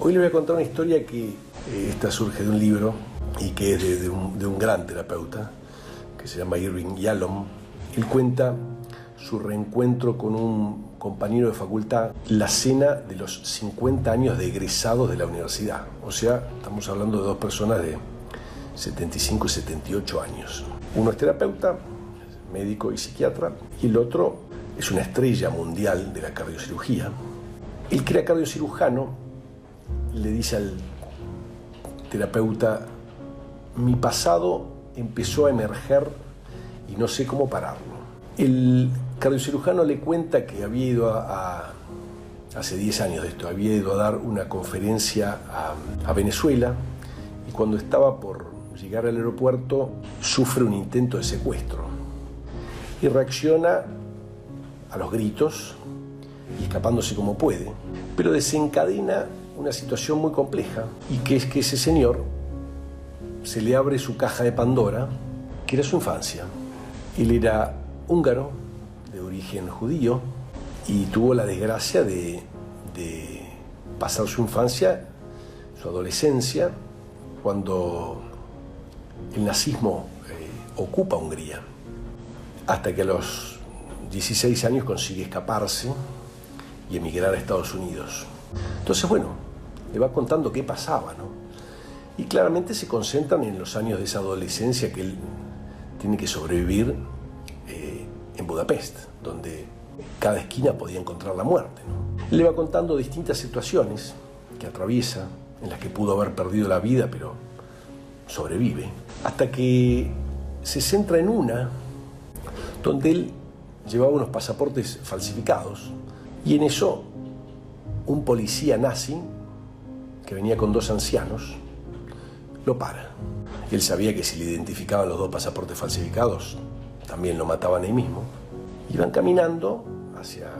Hoy le voy a contar una historia que eh, esta surge de un libro y que es de, un, de un gran terapeuta que se llama Irving Yalom. Él cuenta su reencuentro con un compañero de facultad, la cena de los 50 años de egresados de la universidad. O sea, estamos hablando de dos personas de 75 y 78 años. Uno es terapeuta, médico y psiquiatra, y el otro es una estrella mundial de la cardiocirugía. El que era cardiocirujano le dice al terapeuta, mi pasado empezó a emerger y no sé cómo pararlo. El cardiocirujano le cuenta que había ido a, hace 10 años de esto, había ido a dar una conferencia a, a Venezuela y cuando estaba por llegar al aeropuerto sufre un intento de secuestro y reacciona a los gritos y escapándose como puede, pero desencadena una situación muy compleja y que es que ese señor se le abre su caja de Pandora, que era su infancia. Él era húngaro, de origen judío, y tuvo la desgracia de, pasar su infancia, su adolescencia, cuando el nazismo eh, ocupa Hungría, hasta que a los 16 años consigue escaparse y emigrar a Estados Unidos. Entonces, bueno, le va contando qué pasaba, ¿no? Y claramente se concentran en los años de esa adolescencia que él tiene que sobrevivir eh, en Budapest, donde cada esquina podía encontrar la muerte. Le va contando distintas situaciones que atraviesa, en las que pudo haber perdido la vida, pero sobrevive, hasta que se centra en una donde él llevaba unos pasaportes falsificados y en eso un policía nazi que venía con dos ancianos lo para. Él sabía que si le identificaban los dos pasaportes falsificados, también lo mataban ahí mismo. Iban caminando hacia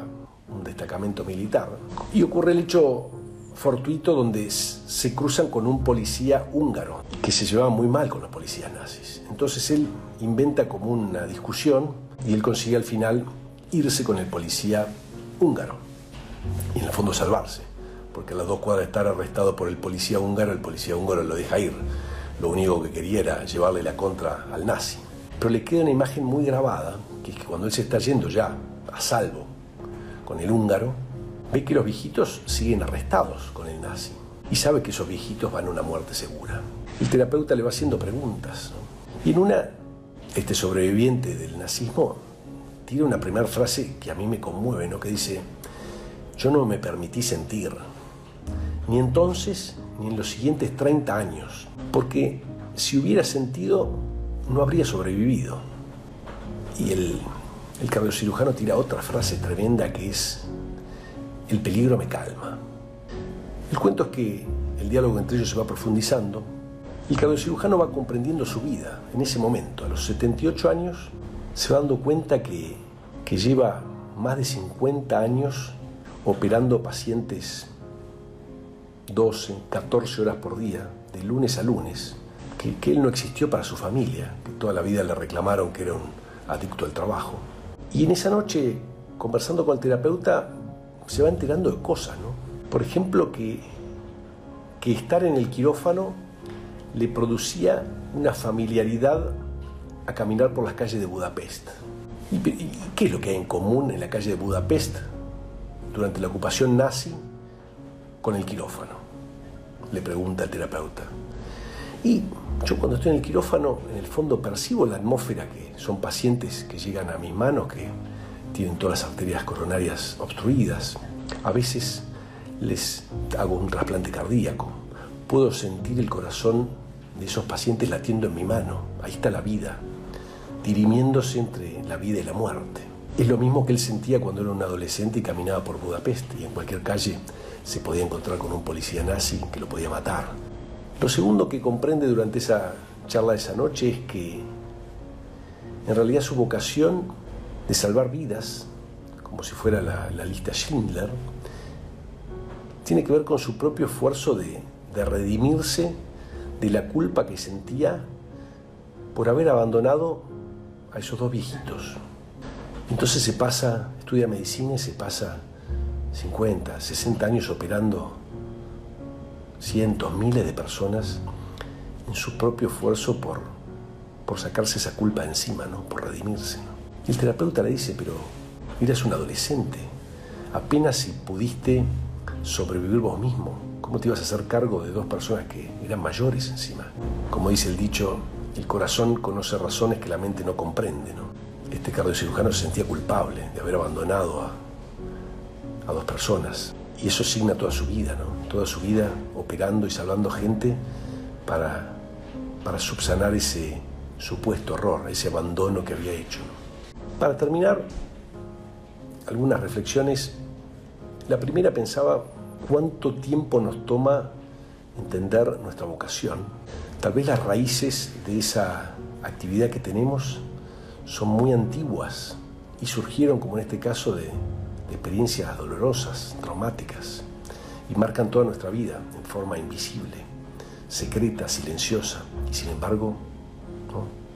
un destacamento militar y ocurre el hecho fortuito donde se cruzan con un policía húngaro que se llevaba muy mal con los policías nazis. Entonces él inventa como una discusión y él consigue al final irse con el policía húngaro y en el fondo salvarse, porque a las dos cuadras de estar arrestado por el policía húngaro, el policía húngaro lo deja ir. Lo único que quería era llevarle la contra al nazi. Pero le queda una imagen muy grabada, que es que cuando él se está yendo ya a salvo con el húngaro, ve que los viejitos siguen arrestados con el nazi y sabe que esos viejitos van a una muerte segura. El terapeuta le va haciendo preguntas. Y en una, este sobreviviente del nazismo tira una primera frase que a mí me conmueve, ¿no? que dice, yo no me permití sentir, ni entonces ni en los siguientes 30 años, porque si hubiera sentido no habría sobrevivido. Y el, el cardiocirujano tira otra frase tremenda que es, el peligro me calma. El cuento es que el diálogo entre ellos se va profundizando. El cardiocirujano va comprendiendo su vida en ese momento. A los 78 años se va dando cuenta que, que lleva más de 50 años operando pacientes 12, 14 horas por día, de lunes a lunes, que, que, él no existió para su familia, que toda la vida le reclamaron que era un adicto al trabajo. Y en esa noche, conversando con el terapeuta, se va enterando de cosas, ¿no? Por ejemplo, que, que estar en el quirófano le producía una familiaridad a caminar por las calles de Budapest. ¿Y, y qué es lo que hay en común en la calle de Budapest durante la ocupación nazi con el quirófano? Le pregunta el terapeuta. Y yo cuando estoy en el quirófano, en el fondo percibo la atmósfera que son pacientes que llegan a mis manos, que tienen todas las arterias coronarias obstruidas. A veces les hago un trasplante cardíaco. Puedo sentir el corazón de esos pacientes latiendo en mi mano. Ahí está la vida, dirimiéndose entre la vida y la muerte. Es lo mismo que él sentía cuando era un adolescente y caminaba por Budapest y en cualquier calle se podía encontrar con un policía nazi que lo podía matar. Lo segundo que comprende durante esa charla de esa noche es que en realidad su vocación de salvar vidas, como si fuera la, lista Schindler, tiene que ver con su propio esfuerzo de, de redimirse de la culpa que sentía por haber abandonado a esos dos viejitos. Entonces se pasa, estudia medicina y se pasa 50, 60 años operando cientos, miles de personas en su propio esfuerzo por, por sacarse esa culpa encima, ¿no? por redimirse. Y el terapeuta le dice, pero eras un adolescente, apenas si pudiste sobrevivir vos mismo, ¿cómo te ibas a hacer cargo de dos personas que eran mayores encima? Como dice el dicho, el corazón conoce razones que la mente no comprende. ¿no? Este cardiocirujano se sentía culpable de haber abandonado a, a dos personas. Y eso signa toda su vida, ¿no? Toda su vida operando y salvando gente para, para subsanar ese supuesto error, ese abandono que había hecho. Para terminar, algunas reflexiones. La primera pensaba cuánto tiempo nos toma entender nuestra vocación. Tal vez las raíces de esa actividad que tenemos son muy antiguas y surgieron, como en este caso, de, experiencias dolorosas, traumáticas, y marcan toda nuestra vida en forma invisible, secreta, silenciosa. Y sin embargo,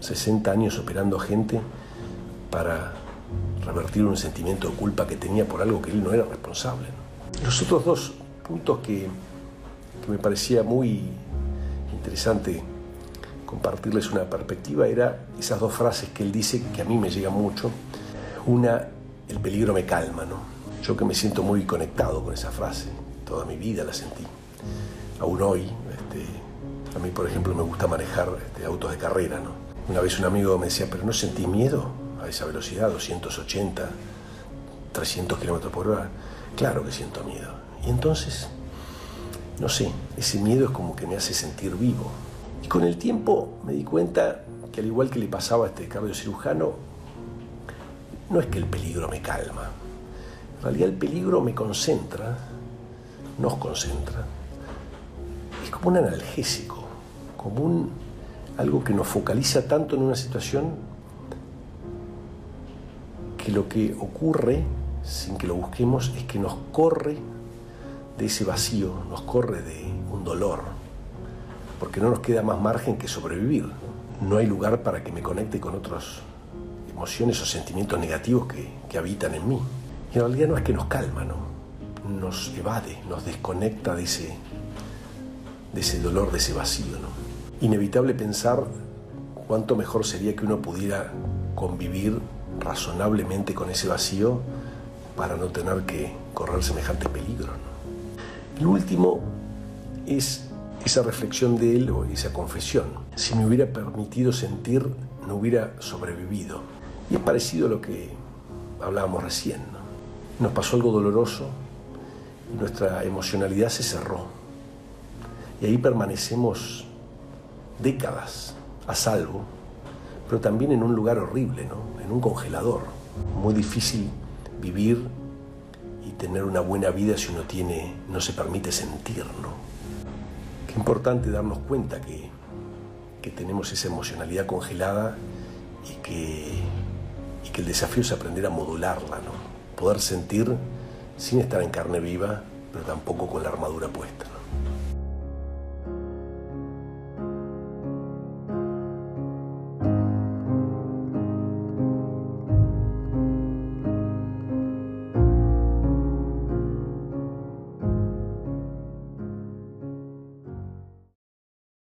60 años operando gente para revertir un sentimiento de culpa que tenía por algo que él no era responsable. Los otros dos puntos que, que me parecía muy interesante compartirles una perspectiva era esas dos frases que él dice que a mí me llegan mucho. Una, el peligro me calma, ¿no? Yo que me siento muy conectado con esa frase, toda mi vida la sentí. Aún hoy, este, a mí por ejemplo me gusta manejar este, autos de carrera, ¿no? Una vez un amigo me decía, pero ¿no sentí miedo a esa velocidad, 280, 300 kilómetros por hora? Claro que siento miedo. Y entonces, no sé, ese miedo es como que me hace sentir vivo. Y con el tiempo me di cuenta que al igual que le pasaba a este cardiocirujano, no es que el peligro me calma, en realidad el peligro me concentra, nos concentra. Es como un analgésico, como un, algo que nos focaliza tanto en una situación que lo que ocurre, sin que lo busquemos, es que nos corre de ese vacío, nos corre de un dolor, porque no nos queda más margen que sobrevivir. No hay lugar para que me conecte con otras emociones o sentimientos negativos que, que habitan en mí. Y en realidad no es que nos calma, ¿no? Nos evade, nos desconecta de ese, de ese dolor, de ese vacío, ¿no? Inevitable pensar cuánto mejor sería que uno pudiera convivir razonablemente con ese vacío para no tener que correr semejante peligro. ¿no? El último es esa reflexión de él o esa confesión. Si me hubiera permitido sentir, no hubiera sobrevivido. Y es parecido a lo que hablábamos recién. ¿no? nos pasó algo doloroso y nuestra emocionalidad se cerró. Y ahí permanecemos décadas a salvo, pero también en un lugar horrible, ¿no? en un congelador. Muy difícil vivir y tener una buena vida si uno tiene, no se permite sentir. ¿no? Qué importante darnos cuenta que, que tenemos esa emocionalidad congelada y que, y que el desafío es aprender a modularla. ¿no? poder sentir sin estar en carne viva, pero tampoco con la armadura puesta.